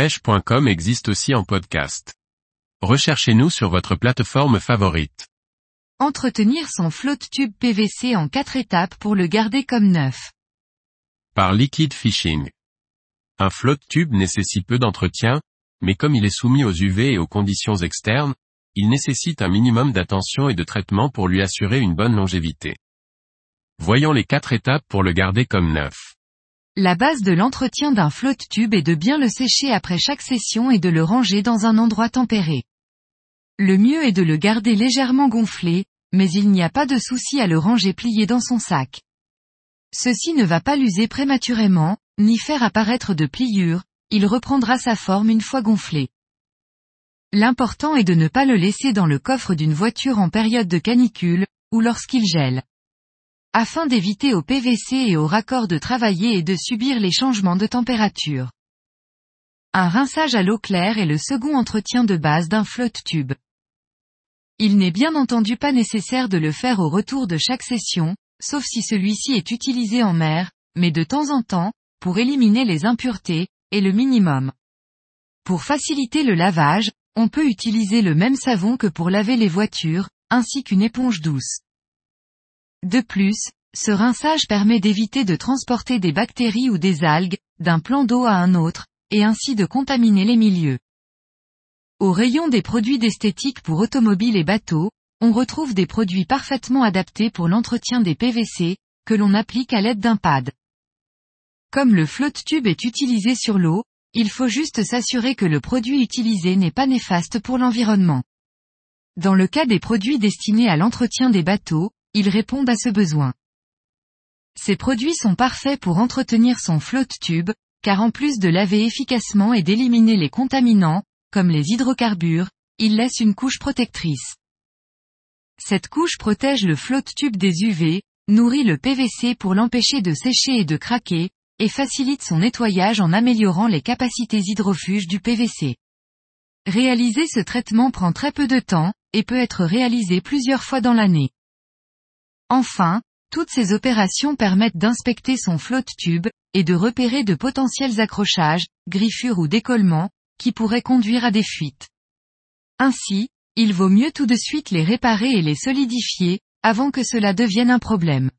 pêche.com existe aussi en podcast. Recherchez-nous sur votre plateforme favorite. Entretenir son flotte tube PVC en quatre étapes pour le garder comme neuf. Par Liquid Fishing. Un flotte tube nécessite peu d'entretien, mais comme il est soumis aux UV et aux conditions externes, il nécessite un minimum d'attention et de traitement pour lui assurer une bonne longévité. Voyons les quatre étapes pour le garder comme neuf. La base de l'entretien d'un flotte tube est de bien le sécher après chaque session et de le ranger dans un endroit tempéré. Le mieux est de le garder légèrement gonflé, mais il n'y a pas de souci à le ranger plié dans son sac. Ceci ne va pas l'user prématurément, ni faire apparaître de pliures, il reprendra sa forme une fois gonflé. L'important est de ne pas le laisser dans le coffre d'une voiture en période de canicule, ou lorsqu'il gèle afin d'éviter au PVC et au raccord de travailler et de subir les changements de température. Un rinçage à l'eau claire est le second entretien de base d'un flotte tube. Il n'est bien entendu pas nécessaire de le faire au retour de chaque session, sauf si celui-ci est utilisé en mer, mais de temps en temps, pour éliminer les impuretés, et le minimum. Pour faciliter le lavage, on peut utiliser le même savon que pour laver les voitures, ainsi qu'une éponge douce. De plus, ce rinçage permet d'éviter de transporter des bactéries ou des algues, d'un plan d'eau à un autre, et ainsi de contaminer les milieux. Au rayon des produits d'esthétique pour automobiles et bateaux, on retrouve des produits parfaitement adaptés pour l'entretien des PVC, que l'on applique à l'aide d'un pad. Comme le flotte tube est utilisé sur l'eau, il faut juste s'assurer que le produit utilisé n'est pas néfaste pour l'environnement. Dans le cas des produits destinés à l'entretien des bateaux, ils répondent à ce besoin. Ces produits sont parfaits pour entretenir son flotte tube, car en plus de laver efficacement et d'éliminer les contaminants, comme les hydrocarbures, ils laissent une couche protectrice. Cette couche protège le flotte tube des UV, nourrit le PVC pour l'empêcher de sécher et de craquer, et facilite son nettoyage en améliorant les capacités hydrofuges du PVC. Réaliser ce traitement prend très peu de temps, et peut être réalisé plusieurs fois dans l'année. Enfin, toutes ces opérations permettent d'inspecter son flotte tube, et de repérer de potentiels accrochages, griffures ou décollements, qui pourraient conduire à des fuites. Ainsi, il vaut mieux tout de suite les réparer et les solidifier, avant que cela devienne un problème.